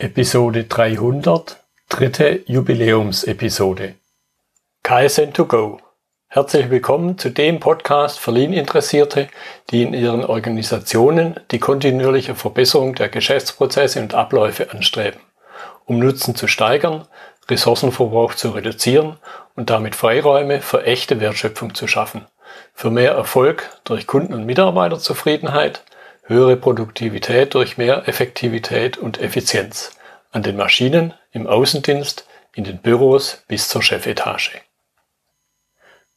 Episode 300, dritte Jubiläumsepisode. KSN 2 go. Herzlich willkommen zu dem Podcast für Lean-Interessierte, die in ihren Organisationen die kontinuierliche Verbesserung der Geschäftsprozesse und Abläufe anstreben, um Nutzen zu steigern, Ressourcenverbrauch zu reduzieren und damit Freiräume für echte Wertschöpfung zu schaffen, für mehr Erfolg durch Kunden- und Mitarbeiterzufriedenheit, höhere Produktivität durch mehr Effektivität und Effizienz an den Maschinen, im Außendienst, in den Büros bis zur Chefetage.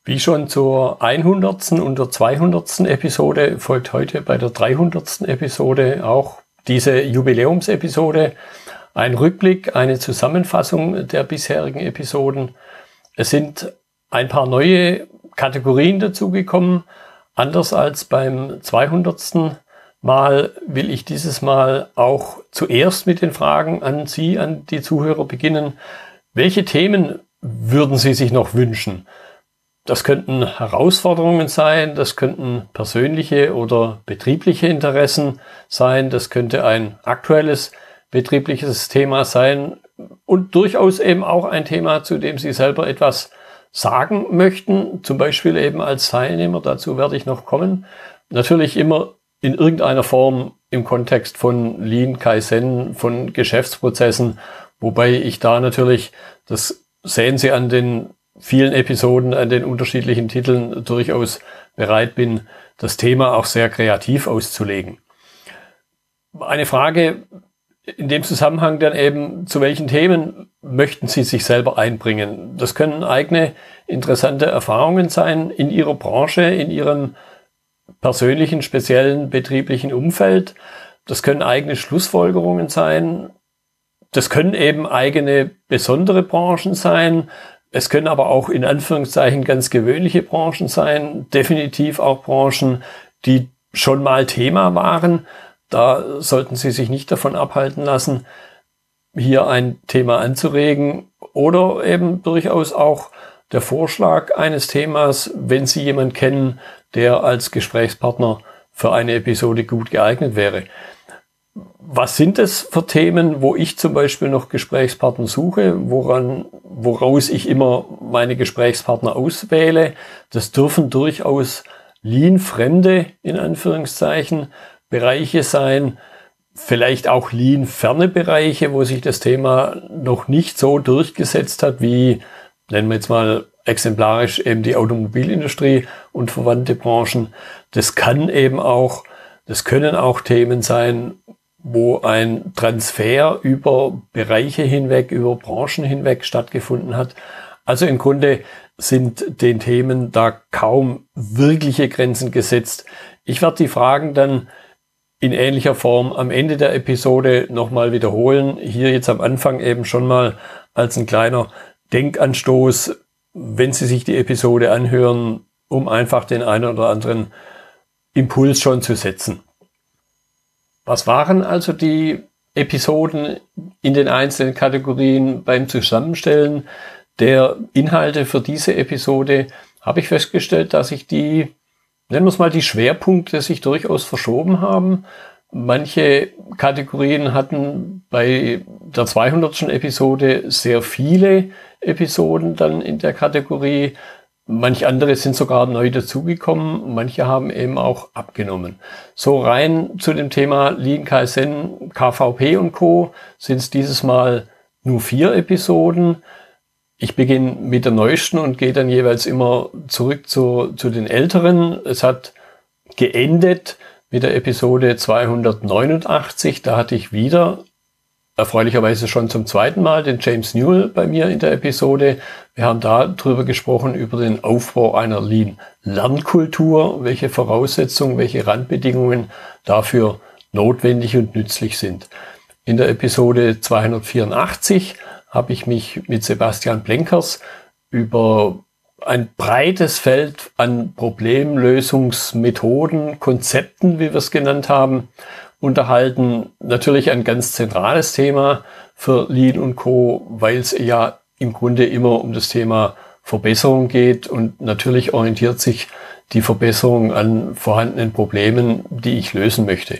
Wie schon zur 100. und der 200. Episode folgt heute bei der 300. Episode auch diese Jubiläumsepisode ein Rückblick, eine Zusammenfassung der bisherigen Episoden. Es sind ein paar neue Kategorien dazugekommen, anders als beim 200. Mal will ich dieses Mal auch zuerst mit den Fragen an Sie, an die Zuhörer beginnen. Welche Themen würden Sie sich noch wünschen? Das könnten Herausforderungen sein, das könnten persönliche oder betriebliche Interessen sein, das könnte ein aktuelles betriebliches Thema sein und durchaus eben auch ein Thema, zu dem Sie selber etwas sagen möchten, zum Beispiel eben als Teilnehmer, dazu werde ich noch kommen. Natürlich immer in irgendeiner Form im Kontext von Lean, Kaizen, von Geschäftsprozessen, wobei ich da natürlich, das sehen Sie an den vielen Episoden, an den unterschiedlichen Titeln durchaus bereit bin, das Thema auch sehr kreativ auszulegen. Eine Frage in dem Zusammenhang dann eben, zu welchen Themen möchten Sie sich selber einbringen? Das können eigene interessante Erfahrungen sein in Ihrer Branche, in Ihrem persönlichen, speziellen betrieblichen Umfeld. Das können eigene Schlussfolgerungen sein. Das können eben eigene besondere Branchen sein. Es können aber auch in Anführungszeichen ganz gewöhnliche Branchen sein. Definitiv auch Branchen, die schon mal Thema waren. Da sollten Sie sich nicht davon abhalten lassen, hier ein Thema anzuregen oder eben durchaus auch der Vorschlag eines Themas, wenn Sie jemanden kennen, der als Gesprächspartner für eine Episode gut geeignet wäre. Was sind es für Themen, wo ich zum Beispiel noch Gesprächspartner suche, woran, woraus ich immer meine Gesprächspartner auswähle? Das dürfen durchaus Lean-fremde, in Anführungszeichen, Bereiche sein, vielleicht auch Lean-ferne Bereiche, wo sich das Thema noch nicht so durchgesetzt hat, wie, nennen wir jetzt mal exemplarisch eben die Automobilindustrie und verwandte Branchen. Das kann eben auch, das können auch Themen sein, wo ein Transfer über Bereiche hinweg, über Branchen hinweg stattgefunden hat. Also im Grunde sind den Themen da kaum wirkliche Grenzen gesetzt. Ich werde die Fragen dann in ähnlicher Form am Ende der Episode nochmal wiederholen. Hier jetzt am Anfang eben schon mal als ein kleiner Denkanstoß, wenn Sie sich die Episode anhören, um einfach den einen oder anderen Impuls schon zu setzen. Was waren also die Episoden in den einzelnen Kategorien beim Zusammenstellen der Inhalte für diese Episode? Habe ich festgestellt, dass ich die, nennen wir es mal, die Schwerpunkte sich durchaus verschoben haben. Manche Kategorien hatten bei der 200. Episode sehr viele Episoden dann in der Kategorie. Manche andere sind sogar neu dazugekommen, manche haben eben auch abgenommen. So rein zu dem Thema Lean Kaizen, KVP und Co. sind es dieses Mal nur vier Episoden. Ich beginne mit der neuesten und gehe dann jeweils immer zurück zu, zu den älteren. Es hat geendet mit der Episode 289. Da hatte ich wieder erfreulicherweise schon zum zweiten Mal den James Newell bei mir in der Episode. Wir haben da drüber gesprochen, über den Aufbau einer Lean-Lernkultur, welche Voraussetzungen, welche Randbedingungen dafür notwendig und nützlich sind. In der Episode 284 habe ich mich mit Sebastian Blenkers über ein breites Feld an Problemlösungsmethoden, Konzepten, wie wir es genannt haben, unterhalten. Natürlich ein ganz zentrales Thema für Lean und Co., weil es ja im Grunde immer um das Thema Verbesserung geht und natürlich orientiert sich die Verbesserung an vorhandenen Problemen, die ich lösen möchte.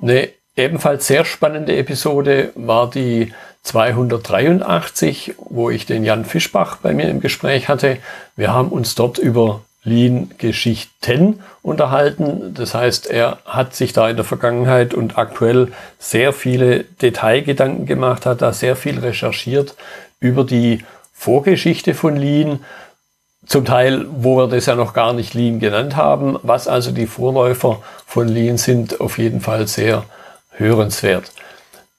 Eine ebenfalls sehr spannende Episode war die 283, wo ich den Jan Fischbach bei mir im Gespräch hatte. Wir haben uns dort über Lean-Geschichten unterhalten. Das heißt, er hat sich da in der Vergangenheit und aktuell sehr viele Detailgedanken gemacht, hat da sehr viel recherchiert über die Vorgeschichte von Lean, zum Teil, wo wir das ja noch gar nicht Lean genannt haben, was also die Vorläufer von Lean sind, auf jeden Fall sehr hörenswert.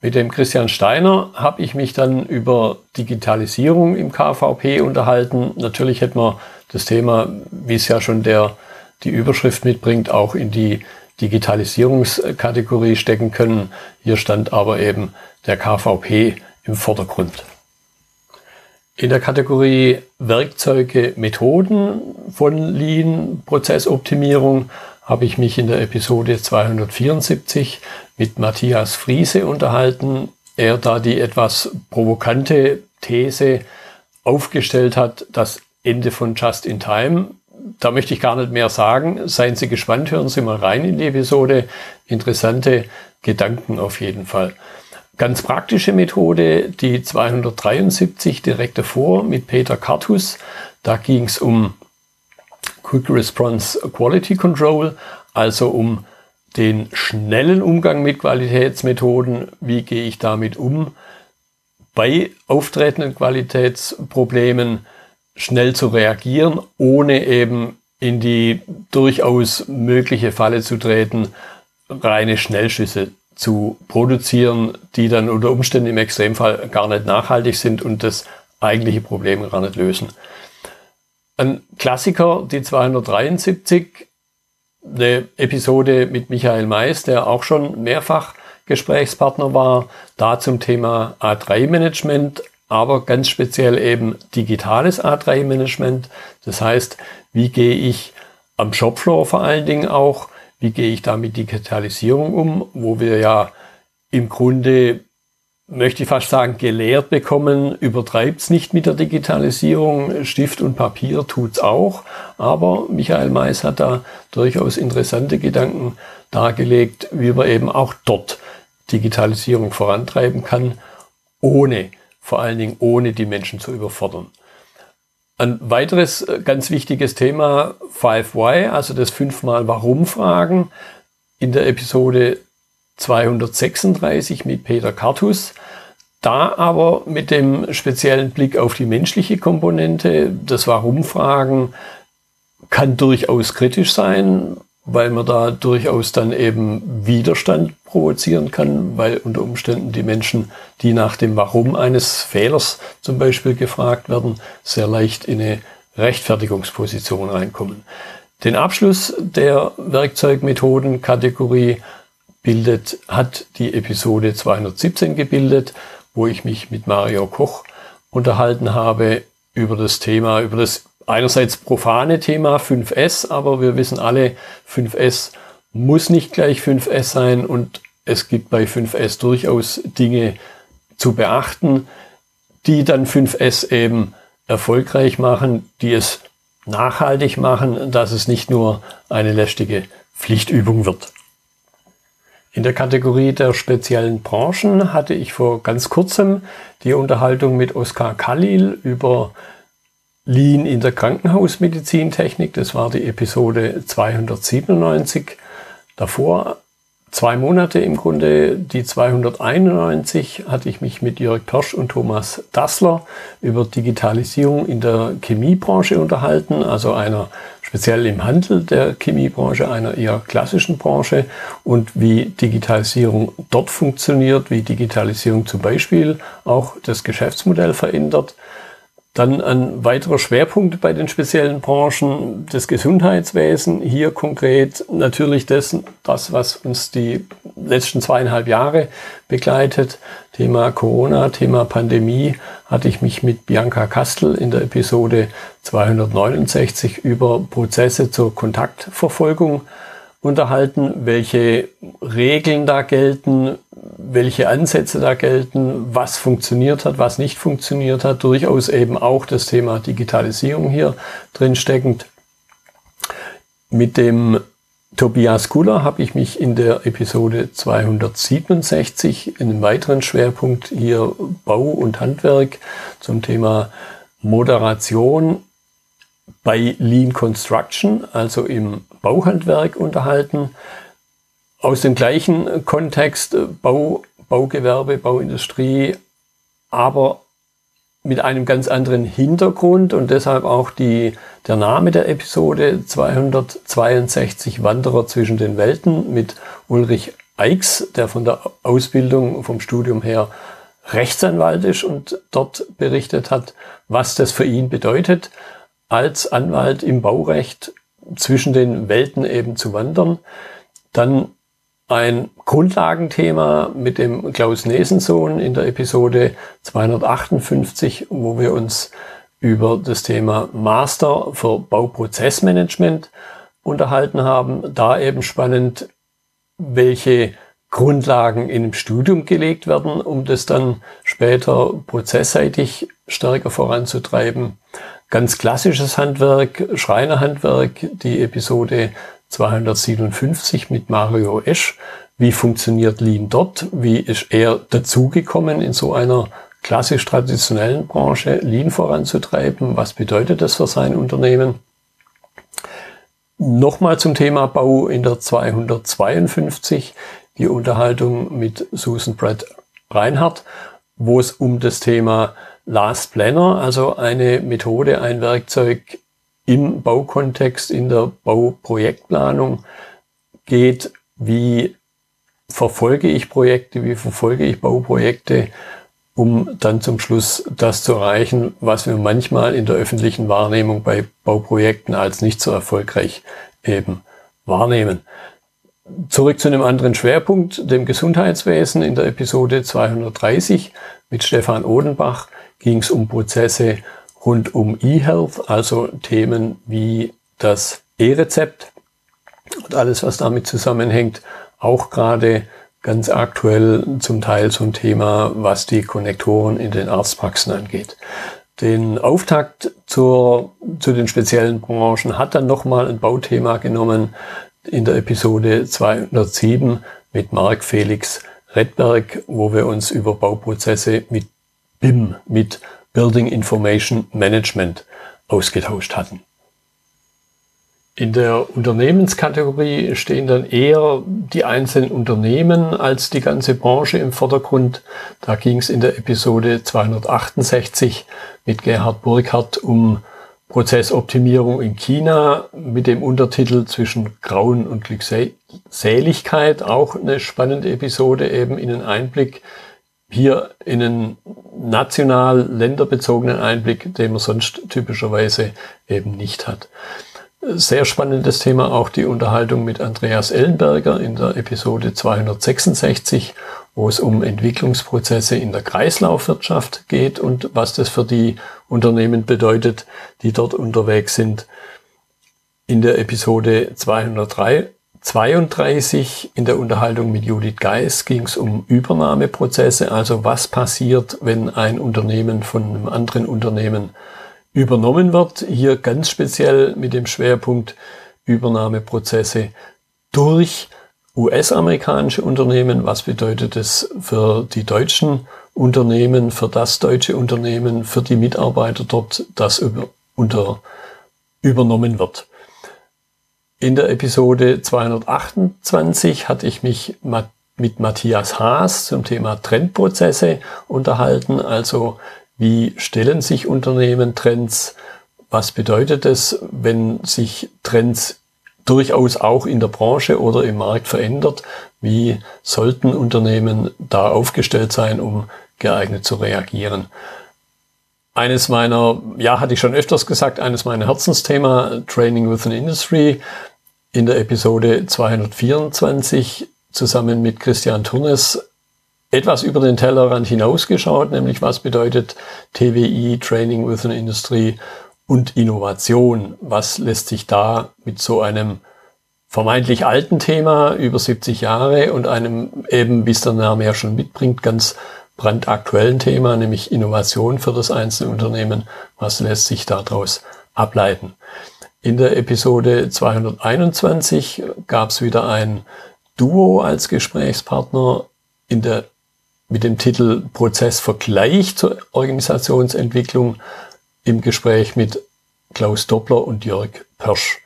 Mit dem Christian Steiner habe ich mich dann über Digitalisierung im KVP unterhalten. Natürlich hätte man das Thema, wie es ja schon der, die Überschrift mitbringt, auch in die Digitalisierungskategorie stecken können. Hier stand aber eben der KVP im Vordergrund. In der Kategorie Werkzeuge, Methoden von Lean Prozessoptimierung habe ich mich in der Episode 274 mit Matthias Friese unterhalten. Er da die etwas provokante These aufgestellt hat, das Ende von Just in Time. Da möchte ich gar nicht mehr sagen. Seien Sie gespannt, hören Sie mal rein in die Episode. Interessante Gedanken auf jeden Fall. Ganz praktische Methode, die 273 direkt davor mit Peter Kartus. Da ging es um Quick Response Quality Control, also um den schnellen Umgang mit Qualitätsmethoden. Wie gehe ich damit um? Bei auftretenden Qualitätsproblemen schnell zu reagieren, ohne eben in die durchaus mögliche Falle zu treten, reine Schnellschüsse zu produzieren, die dann unter Umständen im Extremfall gar nicht nachhaltig sind und das eigentliche Problem gar nicht lösen. Ein Klassiker, die 273, eine Episode mit Michael Mais, der auch schon mehrfach Gesprächspartner war, da zum Thema A3-Management, aber ganz speziell eben digitales A3-Management. Das heißt, wie gehe ich am Shopfloor vor allen Dingen auch, wie gehe ich da mit Digitalisierung um, wo wir ja im Grunde möchte ich fast sagen, gelehrt bekommen, übertreibt's nicht mit der Digitalisierung. Stift und Papier tut's auch. Aber Michael Mais hat da durchaus interessante Gedanken dargelegt, wie man eben auch dort Digitalisierung vorantreiben kann, ohne, vor allen Dingen ohne die Menschen zu überfordern. Ein weiteres äh, ganz wichtiges Thema, 5Y, also das fünfmal Warum-Fragen. In der Episode 236 mit Peter Kartus. Da aber mit dem speziellen Blick auf die menschliche Komponente, das Warum-Fragen kann durchaus kritisch sein, weil man da durchaus dann eben Widerstand provozieren kann, weil unter Umständen die Menschen, die nach dem Warum eines Fehlers zum Beispiel gefragt werden, sehr leicht in eine Rechtfertigungsposition reinkommen. Den Abschluss der Werkzeugmethoden-Kategorie bildet, hat die Episode 217 gebildet, wo ich mich mit Mario Koch unterhalten habe über das Thema, über das einerseits profane Thema 5S, aber wir wissen alle, 5S muss nicht gleich 5S sein und es gibt bei 5S durchaus Dinge zu beachten, die dann 5S eben erfolgreich machen, die es nachhaltig machen, dass es nicht nur eine lästige Pflichtübung wird. In der Kategorie der speziellen Branchen hatte ich vor ganz kurzem die Unterhaltung mit Oskar Khalil über Lean in der Krankenhausmedizintechnik. Das war die Episode 297. Davor zwei Monate im Grunde, die 291, hatte ich mich mit Jörg Persch und Thomas Dassler über Digitalisierung in der Chemiebranche unterhalten, also einer speziell im Handel der Chemiebranche, einer eher klassischen Branche und wie Digitalisierung dort funktioniert, wie Digitalisierung zum Beispiel auch das Geschäftsmodell verändert. Dann ein weiterer Schwerpunkt bei den speziellen Branchen, das Gesundheitswesen. Hier konkret natürlich das, das, was uns die letzten zweieinhalb Jahre begleitet. Thema Corona, Thema Pandemie, hatte ich mich mit Bianca Kastel in der Episode 269 über Prozesse zur Kontaktverfolgung unterhalten, welche Regeln da gelten, welche Ansätze da gelten, was funktioniert hat, was nicht funktioniert hat, durchaus eben auch das Thema Digitalisierung hier drin steckend. Mit dem Tobias Kuller habe ich mich in der Episode 267 in einem weiteren Schwerpunkt hier Bau und Handwerk zum Thema Moderation bei Lean Construction, also im Bauhandwerk unterhalten. Aus dem gleichen Kontext Bau, Baugewerbe, Bauindustrie, aber mit einem ganz anderen Hintergrund und deshalb auch die, der Name der Episode 262 Wanderer zwischen den Welten mit Ulrich Eichs, der von der Ausbildung vom Studium her Rechtsanwalt ist und dort berichtet hat, was das für ihn bedeutet, als Anwalt im Baurecht zwischen den Welten eben zu wandern. Dann ein Grundlagenthema mit dem Klaus Nesensohn in der Episode 258, wo wir uns über das Thema Master für Bauprozessmanagement unterhalten haben. Da eben spannend, welche Grundlagen in dem Studium gelegt werden, um das dann später prozessseitig stärker voranzutreiben. Ganz klassisches Handwerk, Schreinerhandwerk, die Episode 257 mit Mario Esch. Wie funktioniert Lean dort? Wie ist er dazugekommen in so einer klassisch traditionellen Branche Lean voranzutreiben? Was bedeutet das für sein Unternehmen? Nochmal zum Thema Bau in der 252 die Unterhaltung mit Susan Brett Reinhardt, wo es um das Thema Last Planner, also eine Methode, ein Werkzeug im Baukontext, in der Bauprojektplanung geht, wie verfolge ich Projekte, wie verfolge ich Bauprojekte, um dann zum Schluss das zu erreichen, was wir manchmal in der öffentlichen Wahrnehmung bei Bauprojekten als nicht so erfolgreich eben wahrnehmen. Zurück zu einem anderen Schwerpunkt, dem Gesundheitswesen. In der Episode 230 mit Stefan Odenbach ging es um Prozesse rund um eHealth, also Themen wie das E-Rezept und alles, was damit zusammenhängt, auch gerade ganz aktuell zum Teil so ein Thema, was die Konnektoren in den Arztpraxen angeht. Den Auftakt zur, zu den speziellen Branchen hat dann nochmal ein Bauthema genommen in der Episode 207 mit Marc Felix Redberg, wo wir uns über Bauprozesse mit BIM, mit Building Information Management ausgetauscht hatten. In der Unternehmenskategorie stehen dann eher die einzelnen Unternehmen als die ganze Branche im Vordergrund. Da ging es in der Episode 268 mit Gerhard Burkhardt um Prozessoptimierung in China mit dem Untertitel zwischen Grauen und Glückseligkeit. Auch eine spannende Episode, eben in einen Einblick hier in einen national länderbezogenen Einblick, den man sonst typischerweise eben nicht hat. Sehr spannendes Thema auch die Unterhaltung mit Andreas Ellenberger in der Episode 266, wo es um Entwicklungsprozesse in der Kreislaufwirtschaft geht und was das für die Unternehmen bedeutet, die dort unterwegs sind. In der Episode 203 32 in der Unterhaltung mit Judith Geis ging es um Übernahmeprozesse, also was passiert, wenn ein Unternehmen von einem anderen Unternehmen übernommen wird. Hier ganz speziell mit dem Schwerpunkt Übernahmeprozesse durch US-amerikanische Unternehmen. Was bedeutet es für die deutschen Unternehmen, für das deutsche Unternehmen, für die Mitarbeiter dort, das über, unter, übernommen wird? In der Episode 228 hatte ich mich mit Matthias Haas zum Thema Trendprozesse unterhalten. Also wie stellen sich Unternehmen Trends? Was bedeutet es, wenn sich Trends durchaus auch in der Branche oder im Markt verändert? Wie sollten Unternehmen da aufgestellt sein, um geeignet zu reagieren? eines meiner, ja, hatte ich schon öfters gesagt, eines meiner Herzensthema, Training with an Industry, in der Episode 224 zusammen mit Christian Turnes etwas über den Tellerrand hinausgeschaut, nämlich was bedeutet TWI, Training with an Industry und Innovation. Was lässt sich da mit so einem vermeintlich alten Thema über 70 Jahre und einem eben, wie es der Name ja schon mitbringt, ganz brandaktuellen Thema, nämlich Innovation für das einzelne Unternehmen, was lässt sich daraus ableiten? In der Episode 221 gab es wieder ein Duo als Gesprächspartner in der, mit dem Titel Prozessvergleich zur Organisationsentwicklung im Gespräch mit Klaus Doppler und Jörg Persch.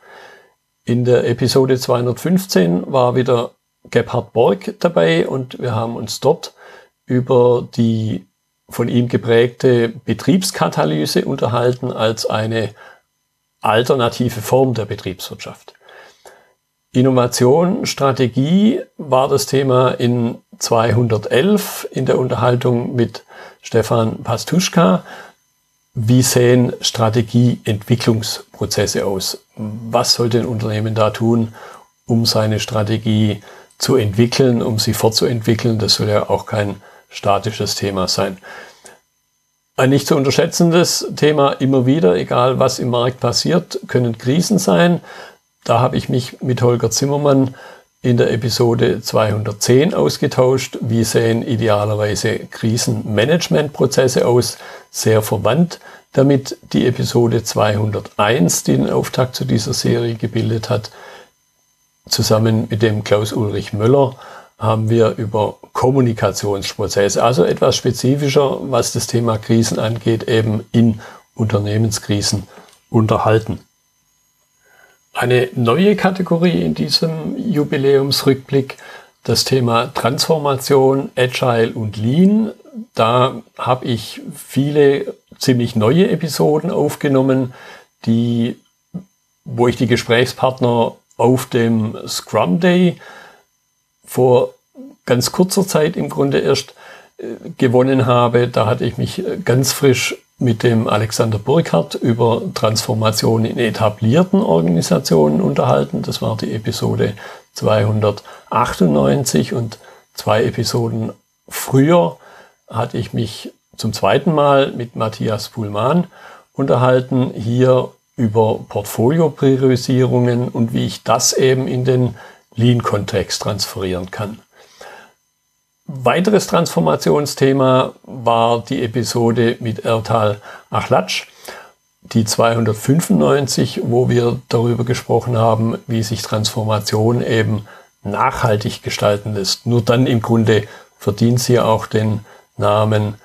In der Episode 215 war wieder Gebhard Borg dabei und wir haben uns dort über die von ihm geprägte Betriebskatalyse unterhalten als eine alternative Form der Betriebswirtschaft. Innovation, Strategie war das Thema in 211 in der Unterhaltung mit Stefan Pastuschka. Wie sehen Strategieentwicklungsprozesse aus? Was sollte ein Unternehmen da tun, um seine Strategie zu entwickeln, um sie fortzuentwickeln? Das soll ja auch kein statisches Thema sein. Ein nicht zu unterschätzendes Thema immer wieder, egal was im Markt passiert, können Krisen sein. Da habe ich mich mit Holger Zimmermann in der Episode 210 ausgetauscht. Wie sehen idealerweise Krisenmanagementprozesse aus? Sehr verwandt damit die Episode 201, die den Auftakt zu dieser Serie gebildet hat. Zusammen mit dem Klaus Ulrich Möller haben wir über Kommunikationsprozesse, also etwas spezifischer, was das Thema Krisen angeht, eben in Unternehmenskrisen unterhalten. Eine neue Kategorie in diesem Jubiläumsrückblick, das Thema Transformation, Agile und Lean. Da habe ich viele ziemlich neue Episoden aufgenommen, die, wo ich die Gesprächspartner auf dem Scrum Day vor ganz kurzer Zeit im Grunde erst äh, gewonnen habe. Da hatte ich mich äh, ganz frisch mit dem Alexander Burkhardt über Transformation in etablierten Organisationen unterhalten. Das war die Episode 298 und zwei Episoden früher hatte ich mich zum zweiten Mal mit Matthias Puhlmann unterhalten, hier über Portfolio-Priorisierungen und wie ich das eben in den Lean-Kontext transferieren kann. Weiteres Transformationsthema war die Episode mit Ertal Achlatsch, die 295, wo wir darüber gesprochen haben, wie sich Transformation eben nachhaltig gestalten lässt. Nur dann im Grunde verdient sie auch den Namen,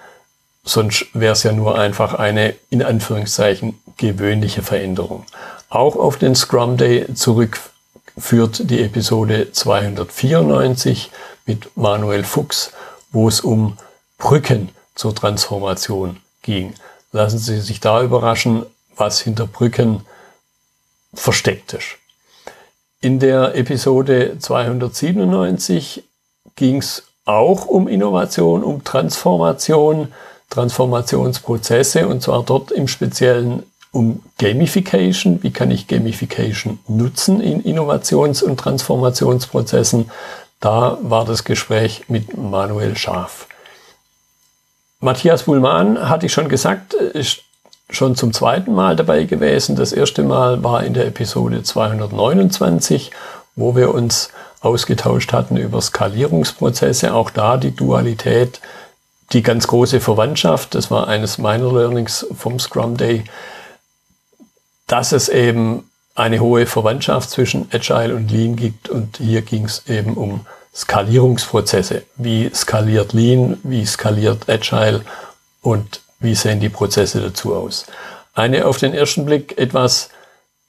sonst wäre es ja nur einfach eine in Anführungszeichen gewöhnliche Veränderung. Auch auf den Scrum Day zurück führt die Episode 294 mit Manuel Fuchs, wo es um Brücken zur Transformation ging. Lassen Sie sich da überraschen, was hinter Brücken versteckt ist. In der Episode 297 ging es auch um Innovation, um Transformation, Transformationsprozesse und zwar dort im Speziellen um Gamification. Wie kann ich Gamification nutzen in Innovations- und Transformationsprozessen? Da war das Gespräch mit Manuel Schaaf. Matthias Buhlmann, hatte ich schon gesagt, ist schon zum zweiten Mal dabei gewesen. Das erste Mal war in der Episode 229, wo wir uns ausgetauscht hatten über Skalierungsprozesse. Auch da die Dualität, die ganz große Verwandtschaft. Das war eines meiner Learnings vom Scrum Day dass es eben eine hohe Verwandtschaft zwischen Agile und Lean gibt. Und hier ging es eben um Skalierungsprozesse. Wie skaliert Lean, wie skaliert Agile und wie sehen die Prozesse dazu aus? Eine auf den ersten Blick etwas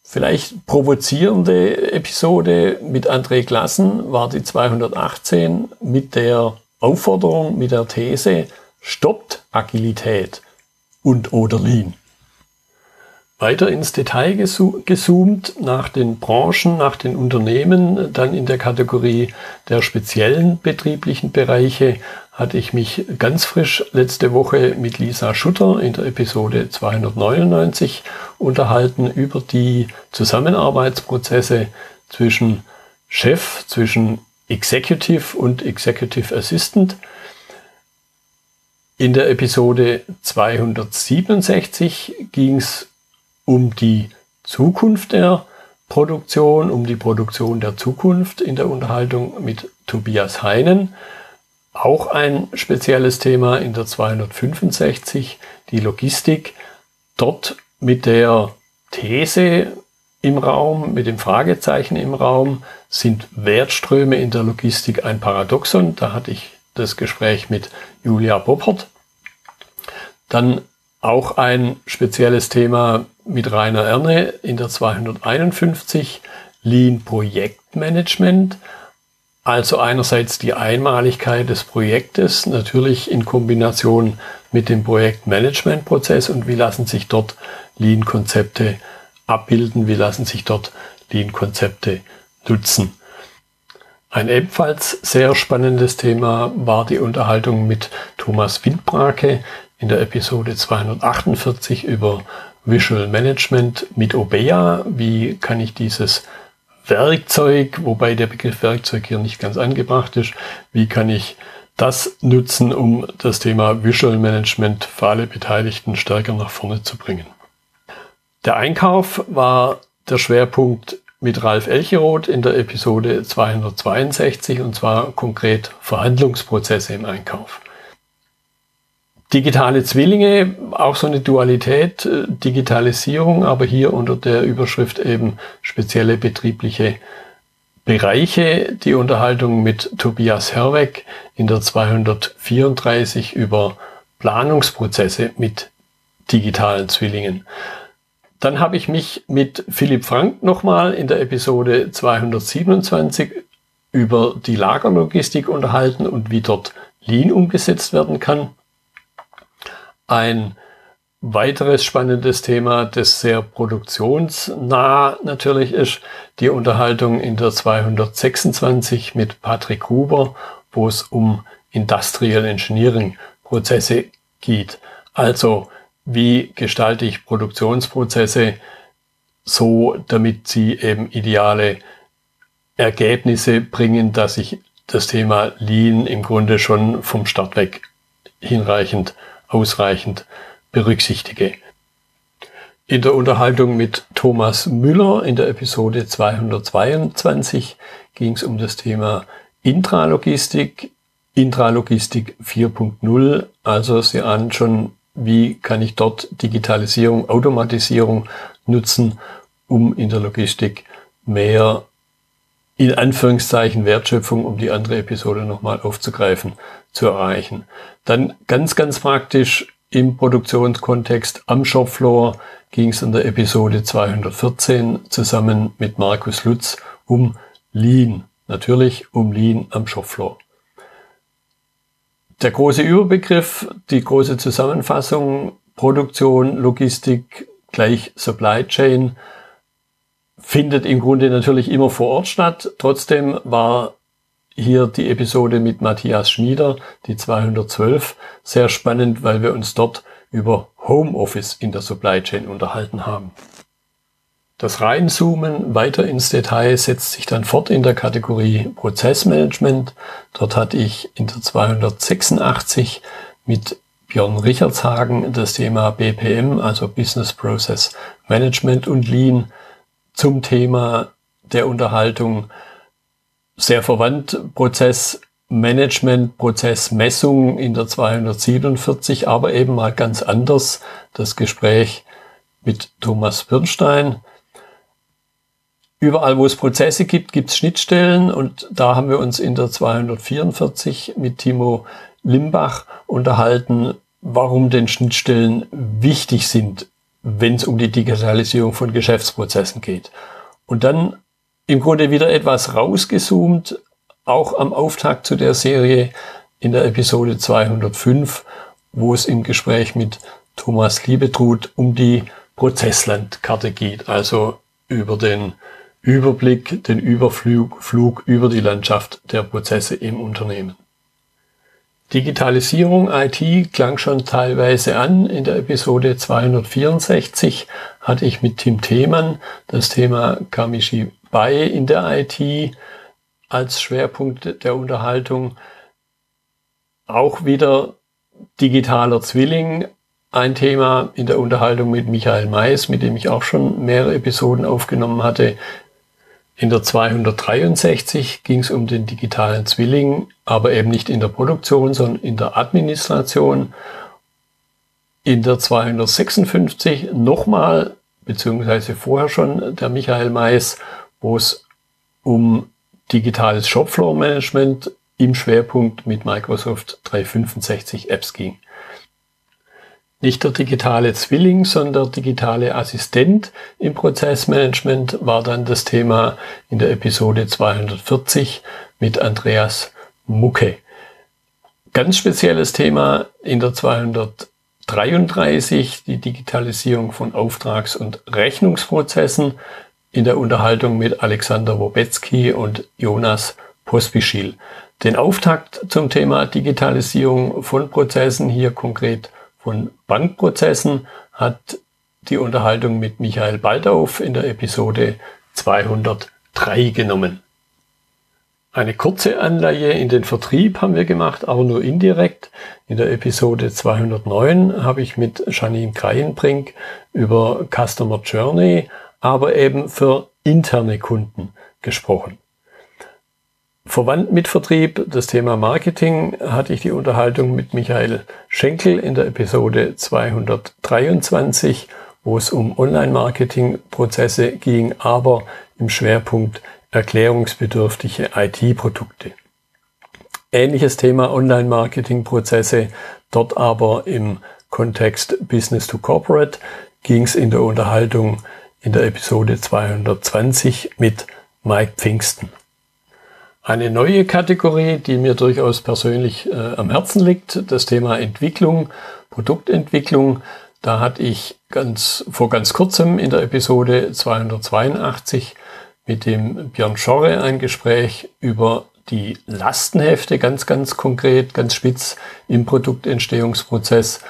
vielleicht provozierende Episode mit André Glassen war die 218 mit der Aufforderung, mit der These, stoppt Agilität und oder Lean weiter ins Detail gezoomt nach den Branchen, nach den Unternehmen, dann in der Kategorie der speziellen betrieblichen Bereiche hatte ich mich ganz frisch letzte Woche mit Lisa Schutter in der Episode 299 unterhalten über die Zusammenarbeitsprozesse zwischen Chef, zwischen Executive und Executive Assistant. In der Episode 267 ging es um die Zukunft der Produktion, um die Produktion der Zukunft in der Unterhaltung mit Tobias Heinen. Auch ein spezielles Thema in der 265, die Logistik. Dort mit der These, im Raum, mit dem Fragezeichen im Raum, sind Wertströme in der Logistik ein Paradoxon. Da hatte ich das Gespräch mit Julia Boppert. Dann auch ein spezielles Thema mit Rainer Erne in der 251, Lean Projektmanagement. Also einerseits die Einmaligkeit des Projektes, natürlich in Kombination mit dem Projektmanagementprozess und wie lassen sich dort Lean-Konzepte abbilden, wie lassen sich dort Lean-Konzepte nutzen. Ein ebenfalls sehr spannendes Thema war die Unterhaltung mit Thomas Windbrake in der Episode 248 über Visual Management mit Obea. Wie kann ich dieses Werkzeug, wobei der Begriff Werkzeug hier nicht ganz angebracht ist, wie kann ich das nutzen, um das Thema Visual Management für alle Beteiligten stärker nach vorne zu bringen. Der Einkauf war der Schwerpunkt mit Ralf Elcheroth in der Episode 262 und zwar konkret Verhandlungsprozesse im Einkauf. Digitale Zwillinge, auch so eine Dualität, äh, Digitalisierung, aber hier unter der Überschrift eben spezielle betriebliche Bereiche. Die Unterhaltung mit Tobias Herweg in der 234 über Planungsprozesse mit digitalen Zwillingen. Dann habe ich mich mit Philipp Frank nochmal in der Episode 227 über die Lagerlogistik unterhalten und wie dort Lean umgesetzt werden kann. Ein weiteres spannendes Thema, das sehr produktionsnah natürlich ist, die Unterhaltung in der 226 mit Patrick Huber, wo es um Industrial Engineering Prozesse geht. Also wie gestalte ich Produktionsprozesse so, damit sie eben ideale Ergebnisse bringen, dass ich das Thema Lean im Grunde schon vom Start weg hinreichend ausreichend berücksichtige. In der Unterhaltung mit Thomas Müller in der Episode 222 ging es um das Thema Intralogistik, Intralogistik 4.0. Also Sie ahnen schon, wie kann ich dort Digitalisierung, Automatisierung nutzen, um in der Logistik mehr in Anführungszeichen Wertschöpfung, um die andere Episode nochmal aufzugreifen, zu erreichen. Dann ganz, ganz praktisch im Produktionskontext am Shopfloor ging es in der Episode 214 zusammen mit Markus Lutz um Lean. Natürlich um Lean am Shopfloor. Der große Überbegriff, die große Zusammenfassung, Produktion, Logistik gleich Supply Chain findet im Grunde natürlich immer vor Ort statt. Trotzdem war hier die Episode mit Matthias Schmieder, die 212, sehr spannend, weil wir uns dort über Homeoffice in der Supply Chain unterhalten haben. Das Reinzoomen weiter ins Detail setzt sich dann fort in der Kategorie Prozessmanagement. Dort hatte ich in der 286 mit Björn Richardshagen das Thema BPM, also Business Process Management und Lean zum Thema der Unterhaltung sehr verwandt. Prozessmanagement, Prozessmessung in der 247, aber eben mal ganz anders. Das Gespräch mit Thomas Birnstein. Überall, wo es Prozesse gibt, gibt es Schnittstellen. Und da haben wir uns in der 244 mit Timo Limbach unterhalten, warum denn Schnittstellen wichtig sind wenn es um die Digitalisierung von Geschäftsprozessen geht. Und dann im Grunde wieder etwas rausgezoomt, auch am Auftakt zu der Serie in der Episode 205, wo es im Gespräch mit Thomas Liebetrud um die Prozesslandkarte geht, also über den Überblick, den Überflug Flug über die Landschaft der Prozesse im Unternehmen. Digitalisierung IT klang schon teilweise an. In der Episode 264 hatte ich mit Tim Themann das Thema Kamishi Bai in der IT als Schwerpunkt der Unterhaltung. Auch wieder digitaler Zwilling, ein Thema in der Unterhaltung mit Michael Mais, mit dem ich auch schon mehrere Episoden aufgenommen hatte. In der 263 ging es um den digitalen Zwilling, aber eben nicht in der Produktion, sondern in der Administration. In der 256 nochmal beziehungsweise vorher schon der Michael Mais, wo es um digitales Shopfloor Management im Schwerpunkt mit Microsoft 365 Apps ging. Nicht der digitale Zwilling, sondern der digitale Assistent im Prozessmanagement war dann das Thema in der Episode 240 mit Andreas Mucke. Ganz spezielles Thema in der 233, die Digitalisierung von Auftrags- und Rechnungsprozessen in der Unterhaltung mit Alexander Wobetzky und Jonas Pospischil. Den Auftakt zum Thema Digitalisierung von Prozessen, hier konkret von Bankprozessen, hat die Unterhaltung mit Michael Baldauf in der Episode 203 genommen. Eine kurze Anleihe in den Vertrieb haben wir gemacht, aber nur indirekt. In der Episode 209 habe ich mit Janine Kreienbrink über Customer Journey, aber eben für interne Kunden gesprochen. Verwandt mit Vertrieb, das Thema Marketing, hatte ich die Unterhaltung mit Michael Schenkel in der Episode 223, wo es um Online-Marketing-Prozesse ging, aber im Schwerpunkt erklärungsbedürftige IT-Produkte. Ähnliches Thema Online-Marketing-Prozesse, dort aber im Kontext Business to Corporate ging es in der Unterhaltung in der Episode 220 mit Mike Pfingsten. Eine neue Kategorie, die mir durchaus persönlich äh, am Herzen liegt, das Thema Entwicklung, Produktentwicklung. Da hatte ich ganz, vor ganz kurzem in der Episode 282 mit dem Björn Schorre ein Gespräch über die Lastenhefte, ganz, ganz konkret, ganz spitz im Produktentstehungsprozess.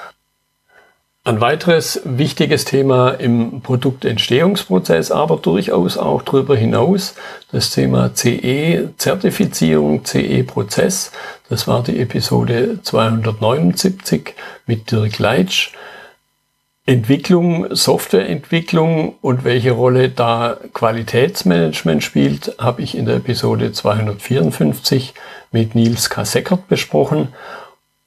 Ein weiteres wichtiges Thema im Produktentstehungsprozess, aber durchaus auch darüber hinaus, das Thema CE-Zertifizierung, CE-Prozess. Das war die Episode 279 mit Dirk Leitsch. Entwicklung, Softwareentwicklung und welche Rolle da Qualitätsmanagement spielt, habe ich in der Episode 254 mit Nils K. Seckert besprochen.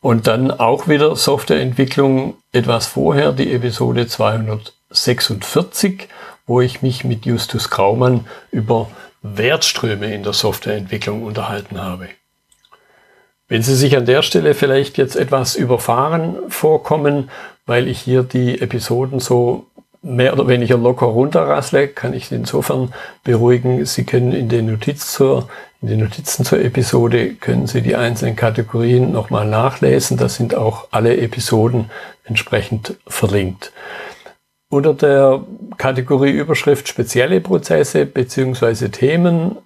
Und dann auch wieder Softwareentwicklung etwas vorher, die Episode 246, wo ich mich mit Justus Graumann über Wertströme in der Softwareentwicklung unterhalten habe. Wenn Sie sich an der Stelle vielleicht jetzt etwas überfahren vorkommen, weil ich hier die Episoden so mehr oder weniger locker runterrassle, kann ich insofern beruhigen. Sie können in den, Notiz zur, in den Notizen zur Episode können Sie die einzelnen Kategorien nochmal nachlesen. Da sind auch alle Episoden entsprechend verlinkt. Unter der Kategorie Überschrift spezielle Prozesse beziehungsweise Themen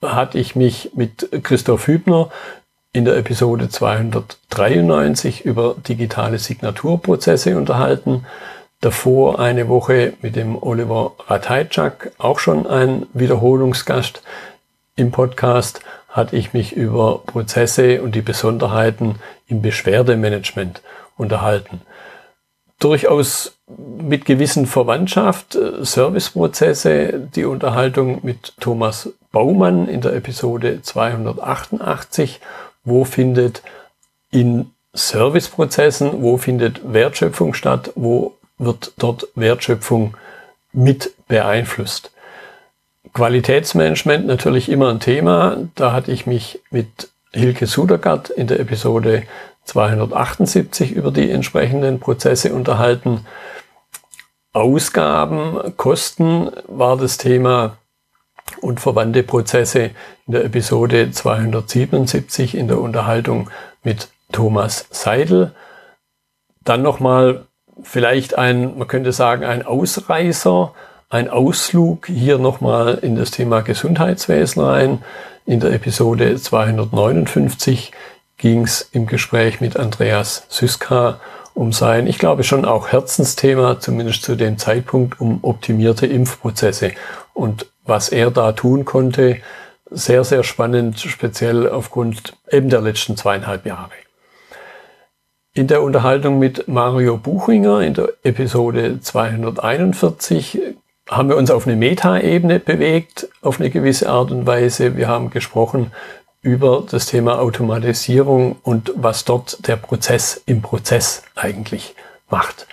hatte ich mich mit Christoph Hübner in der Episode 293 über digitale Signaturprozesse unterhalten. Davor eine Woche mit dem Oliver Ratajczak, auch schon ein Wiederholungsgast im Podcast, hatte ich mich über Prozesse und die Besonderheiten im Beschwerdemanagement unterhalten. Durchaus mit gewissen Verwandtschaft, äh, Serviceprozesse, die Unterhaltung mit Thomas Baumann in der Episode 288 wo findet in Serviceprozessen, wo findet Wertschöpfung statt, wo wird dort Wertschöpfung mit beeinflusst. Qualitätsmanagement natürlich immer ein Thema. Da hatte ich mich mit Hilke Sudergatt in der Episode 278 über die entsprechenden Prozesse unterhalten. Ausgaben, Kosten war das Thema und verwandte Prozesse in der Episode 277 in der Unterhaltung mit Thomas Seidel. Dann nochmal vielleicht ein, man könnte sagen, ein Ausreißer, ein Ausflug hier nochmal in das Thema Gesundheitswesen rein. In der Episode 259 ging es im Gespräch mit Andreas Syska um sein, ich glaube schon auch Herzensthema, zumindest zu dem Zeitpunkt, um optimierte Impfprozesse. Und was er da tun konnte, sehr, sehr spannend, speziell aufgrund eben der letzten zweieinhalb Jahre. In der Unterhaltung mit Mario Buchinger in der Episode 241 haben wir uns auf eine Metaebene bewegt, auf eine gewisse Art und Weise. Wir haben gesprochen über das Thema Automatisierung und was dort der Prozess im Prozess eigentlich macht.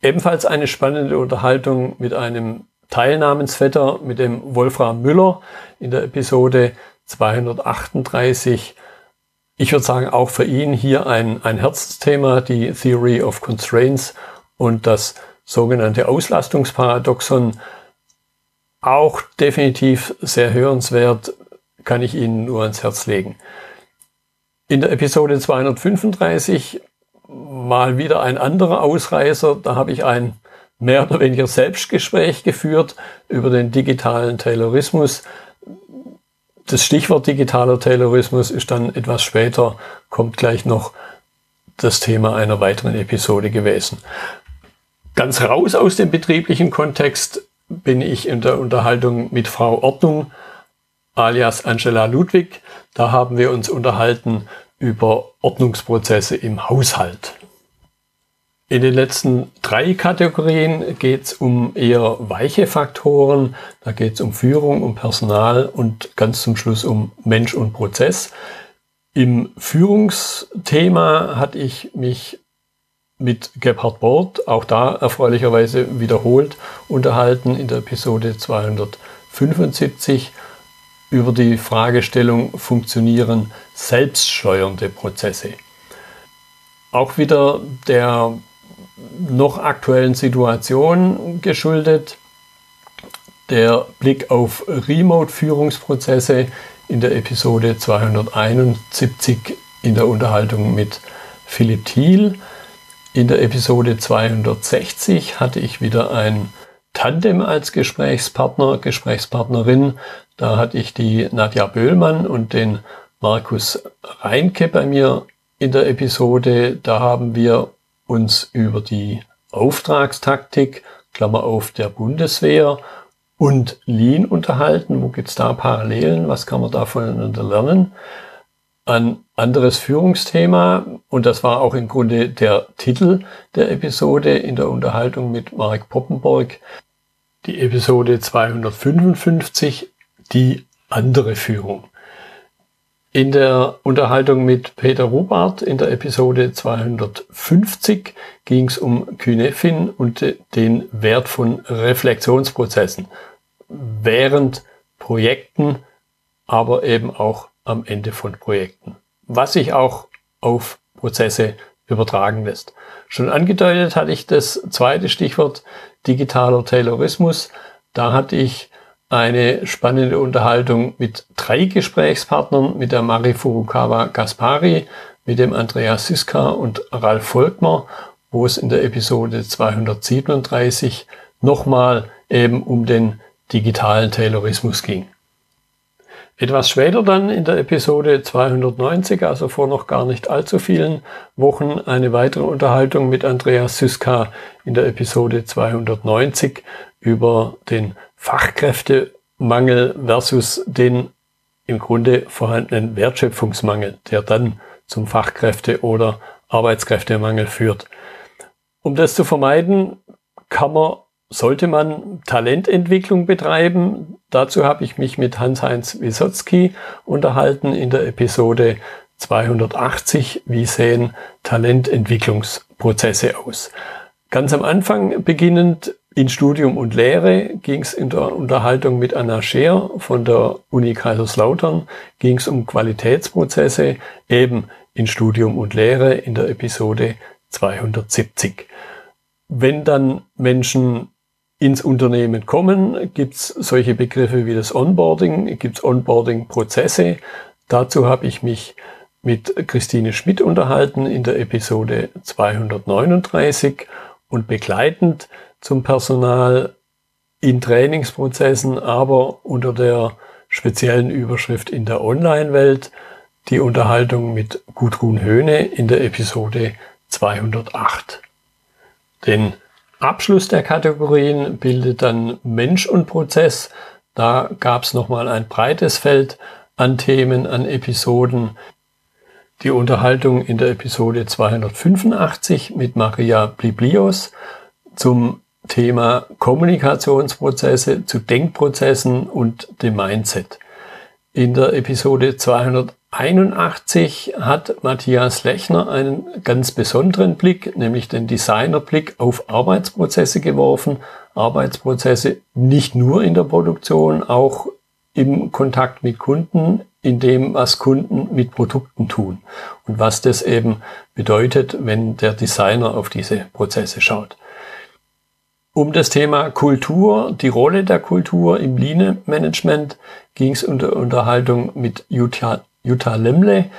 ebenfalls eine spannende Unterhaltung mit einem Teilnamensvetter, mit dem Wolfram Müller in der Episode 238. Ich würde sagen, auch für ihn hier ein, ein Herzensthema, die Theory of Constraints und das sogenannte Auslastungsparadoxon. Auch definitiv sehr hörenswert, kann ich Ihnen nur ans Herz legen. In der Episode 235 mal wieder ein anderer Ausreißer. Da habe ich ein mehr oder weniger Selbstgespräch geführt über den digitalen Taylorismus. Das Stichwort digitaler Taylorismus ist dann etwas später, kommt gleich noch das Thema einer weiteren Episode gewesen. Ganz raus aus dem betrieblichen Kontext bin ich in der Unterhaltung mit Frau Ordnung alias Angela Ludwig. Da haben wir uns unterhalten über Ordnungsprozesse im Haushalt. In den letzten drei Kategorien geht es um eher weiche Faktoren. Da geht es um Führung, um Personal und ganz zum Schluss um Mensch und Prozess. Im Führungsthema hatte ich mich mit Gebhard Bort, auch da erfreulicherweise wiederholt, unterhalten in der Episode 275 über die Fragestellung, funktionieren selbststeuernde Prozesse? Auch wieder der noch aktuellen Situation geschuldet. Der Blick auf Remote-Führungsprozesse in der Episode 271 in der Unterhaltung mit Philipp Thiel. In der Episode 260 hatte ich wieder ein Tandem als Gesprächspartner, Gesprächspartnerin. Da hatte ich die Nadja Böhlmann und den Markus Reinke bei mir in der Episode. Da haben wir uns über die Auftragstaktik, Klammer auf der Bundeswehr und Lean unterhalten. Wo gibt's da Parallelen? Was kann man da voneinander lernen? Ein anderes Führungsthema, und das war auch im Grunde der Titel der Episode in der Unterhaltung mit Mark Poppenborg, die Episode 255, die andere Führung. In der Unterhaltung mit Peter Rubart in der Episode 250 ging es um Kynefin und den Wert von Reflexionsprozessen während Projekten, aber eben auch am Ende von Projekten, was sich auch auf Prozesse übertragen lässt. Schon angedeutet hatte ich das zweite Stichwort digitaler Taylorismus. Da hatte ich eine spannende Unterhaltung mit drei Gesprächspartnern, mit der Mari Furukawa Gaspari, mit dem Andreas Siska und Ralf Volkmer, wo es in der Episode 237 nochmal eben um den digitalen Taylorismus ging. Etwas später dann in der Episode 290, also vor noch gar nicht allzu vielen Wochen, eine weitere Unterhaltung mit Andreas Syska in der Episode 290 über den Fachkräftemangel versus den im Grunde vorhandenen Wertschöpfungsmangel, der dann zum Fachkräfte- oder Arbeitskräftemangel führt. Um das zu vermeiden, kann man, sollte man Talententwicklung betreiben. Dazu habe ich mich mit Hans-Heinz Wisotzki unterhalten in der Episode 280. Wie sehen Talententwicklungsprozesse aus? Ganz am Anfang beginnend in Studium und Lehre ging es in der Unterhaltung mit Anna Scheer von der Uni Kaiserslautern, ging es um Qualitätsprozesse, eben in Studium und Lehre in der Episode 270. Wenn dann Menschen ins Unternehmen kommen, gibt es solche Begriffe wie das Onboarding, gibt es Onboarding-Prozesse. Dazu habe ich mich mit Christine Schmidt unterhalten in der Episode 239 und begleitend zum Personal in Trainingsprozessen, aber unter der speziellen Überschrift in der Online-Welt die Unterhaltung mit Gudrun Höhne in der Episode 208. Den Abschluss der Kategorien bildet dann Mensch und Prozess. Da gab es nochmal ein breites Feld an Themen, an Episoden. Die Unterhaltung in der Episode 285 mit Maria Bliblios zum Thema Kommunikationsprozesse zu Denkprozessen und dem Mindset. In der Episode 286 81 hat Matthias Lechner einen ganz besonderen Blick, nämlich den Designerblick auf Arbeitsprozesse geworfen. Arbeitsprozesse nicht nur in der Produktion, auch im Kontakt mit Kunden, in dem, was Kunden mit Produkten tun und was das eben bedeutet, wenn der Designer auf diese Prozesse schaut. Um das Thema Kultur, die Rolle der Kultur im Lean-Management ging es unter Unterhaltung mit Jutta, Jutta Lemle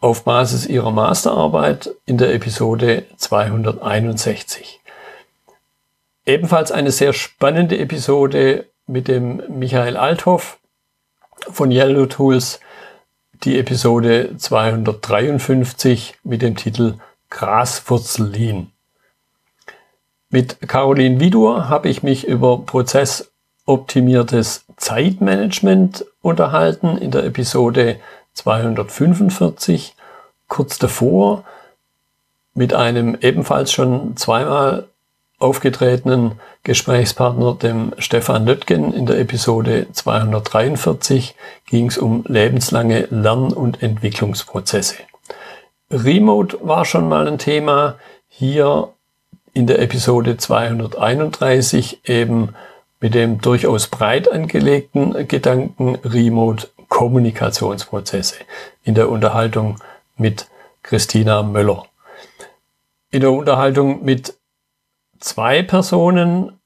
auf Basis ihrer Masterarbeit in der Episode 261. Ebenfalls eine sehr spannende Episode mit dem Michael Althoff von Yellow Tools, die Episode 253 mit dem Titel Graswurzel Lean. Mit Caroline Vidur habe ich mich über prozessoptimiertes Zeitmanagement unterhalten in der Episode 245. Kurz davor mit einem ebenfalls schon zweimal aufgetretenen Gesprächspartner, dem Stefan Löttgen, in der Episode 243 ging es um lebenslange Lern- und Entwicklungsprozesse. Remote war schon mal ein Thema. Hier in der Episode 231 eben mit dem durchaus breit angelegten Gedanken Remote Kommunikationsprozesse in der Unterhaltung mit Christina Möller. In der Unterhaltung mit zwei Personen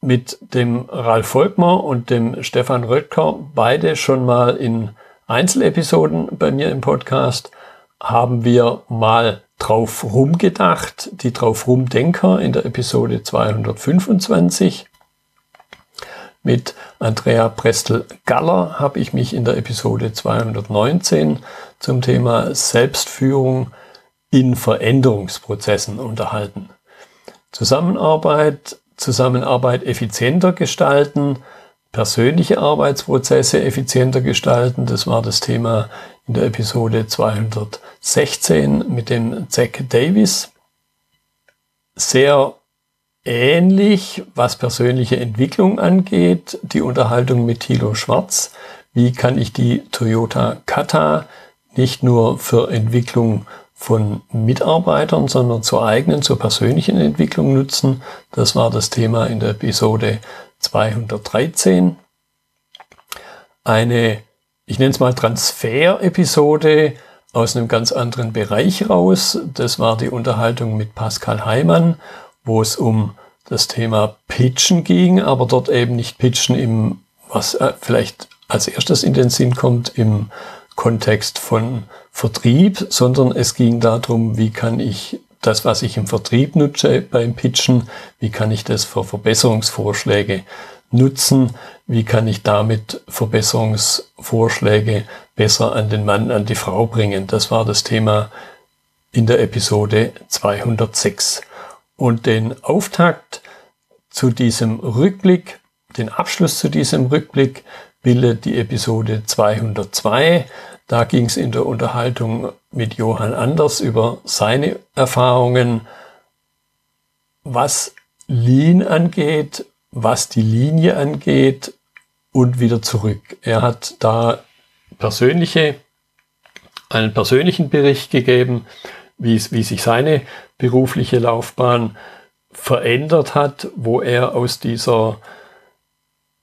mit dem Ralf Volkmar und dem Stefan Röttger, beide schon mal in Einzelepisoden bei mir im Podcast, haben wir mal drauf rumgedacht, die drauf rumdenker in der Episode 225. Mit Andrea Prestel-Galler habe ich mich in der Episode 219 zum Thema Selbstführung in Veränderungsprozessen unterhalten. Zusammenarbeit, Zusammenarbeit effizienter gestalten, persönliche Arbeitsprozesse effizienter gestalten. Das war das Thema in der Episode 216 mit dem Zack Davis. Sehr ähnlich, was persönliche Entwicklung angeht, die Unterhaltung mit Thilo Schwarz. Wie kann ich die Toyota Kata nicht nur für Entwicklung von Mitarbeitern, sondern zur eigenen, zur persönlichen Entwicklung nutzen. Das war das Thema in der Episode 213. Eine, ich nenne es mal Transfer-Episode aus einem ganz anderen Bereich raus. Das war die Unterhaltung mit Pascal Heimann, wo es um das Thema Pitchen ging, aber dort eben nicht Pitchen im, was äh, vielleicht als erstes in den Sinn kommt, im Kontext von Vertrieb, sondern es ging darum, wie kann ich das, was ich im Vertrieb nutze beim Pitchen, wie kann ich das für Verbesserungsvorschläge nutzen, wie kann ich damit Verbesserungsvorschläge besser an den Mann, an die Frau bringen. Das war das Thema in der Episode 206. Und den Auftakt zu diesem Rückblick, den Abschluss zu diesem Rückblick bildet die Episode 202. Da ging es in der Unterhaltung mit Johann Anders über seine Erfahrungen, was Lean angeht, was die Linie angeht und wieder zurück. Er hat da persönliche, einen persönlichen Bericht gegeben, wie, wie sich seine berufliche Laufbahn verändert hat, wo er aus dieser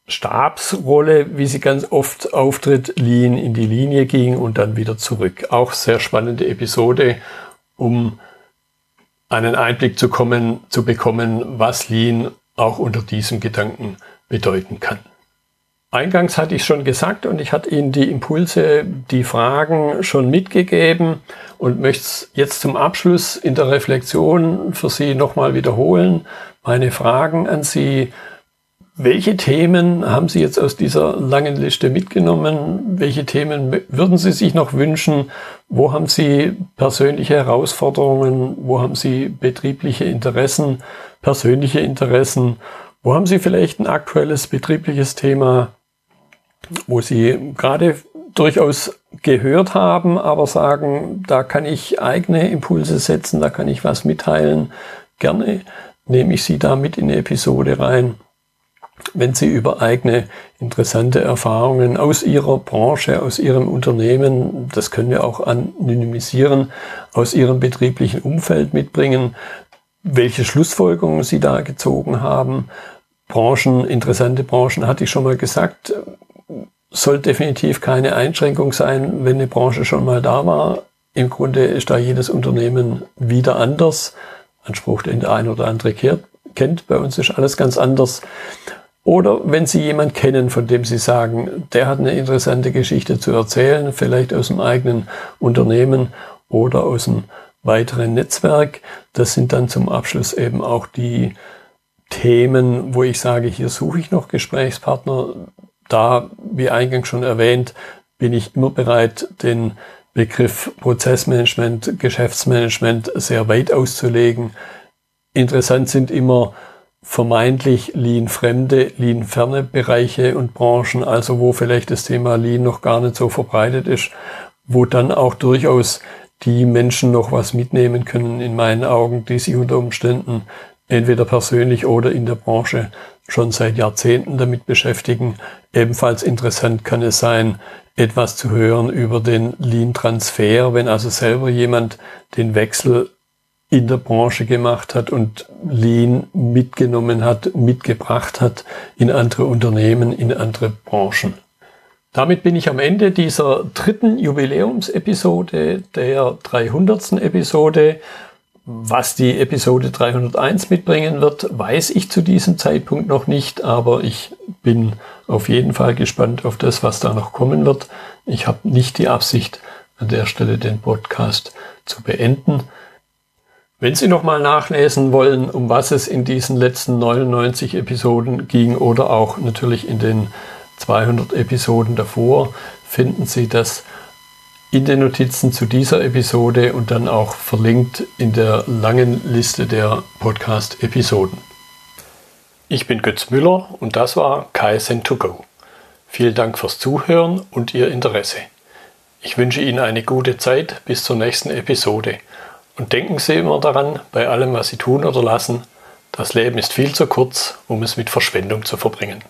Stabsrolle, wie sie ganz oft auftritt, Lean in die Linie ging und dann wieder zurück. Auch sehr spannende Episode, um einen Einblick zu, kommen, zu bekommen, was Lean auch unter diesem Gedanken bedeuten kann. Eingangs hatte ich schon gesagt und ich hatte Ihnen die Impulse, die Fragen schon mitgegeben und möchte es jetzt zum Abschluss in der Reflexion für Sie nochmal wiederholen. Meine Fragen an Sie welche Themen haben Sie jetzt aus dieser langen Liste mitgenommen? Welche Themen würden Sie sich noch wünschen? Wo haben Sie persönliche Herausforderungen? Wo haben Sie betriebliche Interessen, persönliche Interessen? Wo haben Sie vielleicht ein aktuelles betriebliches Thema, wo Sie gerade durchaus gehört haben, aber sagen, da kann ich eigene Impulse setzen, da kann ich was mitteilen. Gerne nehme ich Sie da mit in die Episode rein. wenn Sie über eigene interessante Erfahrungen aus Ihrer Branche, aus Ihrem Unternehmen, das können wir auch anonymisieren, aus Ihrem betrieblichen Umfeld mitbringen, welche Schlussfolgerungen Sie da gezogen haben. Branchen, interessante Branchen, hatte ich schon mal gesagt, soll definitiv keine Einschränkung sein, wenn eine Branche schon mal da war. Im Grunde ist da jedes Unternehmen wieder anders. Anspruch, den der ein oder andere kennt. Bei uns ist alles ganz anders. Oder wenn Sie jemanden kennen, von dem Sie sagen, der hat eine interessante Geschichte zu erzählen, vielleicht aus dem eigenen Unternehmen oder aus dem weiteren Netzwerk. Das sind dann zum Abschluss eben auch die Themen, wo ich sage, hier suche ich noch Gesprächspartner. Da, wie eingangs schon erwähnt, bin ich immer bereit, den Begriff Prozessmanagement, Geschäftsmanagement sehr weit auszulegen. Interessant sind immer vermeintlich Lean-fremde, Lean-ferne Bereiche und Branchen, also wo vielleicht das Thema Lean noch gar nicht so verbreitet ist, wo dann auch durchaus die Menschen noch was mitnehmen können, in meinen Augen, die sich unter Umständen entweder persönlich oder in der Branche schon seit Jahrzehnten damit beschäftigen. Ebenfalls interessant kann es sein, etwas zu hören über den Lean-Transfer, wenn also selber jemand den Wechsel in der Branche gemacht hat und Lean mitgenommen hat, mitgebracht hat in andere Unternehmen, in andere Branchen. Damit bin ich am Ende dieser dritten Jubiläumsepisode, der 300. Episode. Was die Episode 301 mitbringen wird, weiß ich zu diesem Zeitpunkt noch nicht, aber ich bin auf jeden Fall gespannt auf das, was da noch kommen wird. Ich habe nicht die Absicht, an der Stelle den Podcast zu beenden. Wenn Sie nochmal nachlesen wollen, um was es in diesen letzten 99 Episoden ging oder auch natürlich in den 200 Episoden davor, finden Sie das in den Notizen zu dieser Episode und dann auch verlinkt in der langen Liste der Podcast-Episoden. Ich bin Götz Müller und das war KSN2Go. Vielen Dank fürs Zuhören und Ihr Interesse. Ich wünsche Ihnen eine gute Zeit bis zur nächsten Episode und denken Sie immer daran, bei allem, was Sie tun oder lassen, das Leben ist viel zu kurz, um es mit Verschwendung zu verbringen.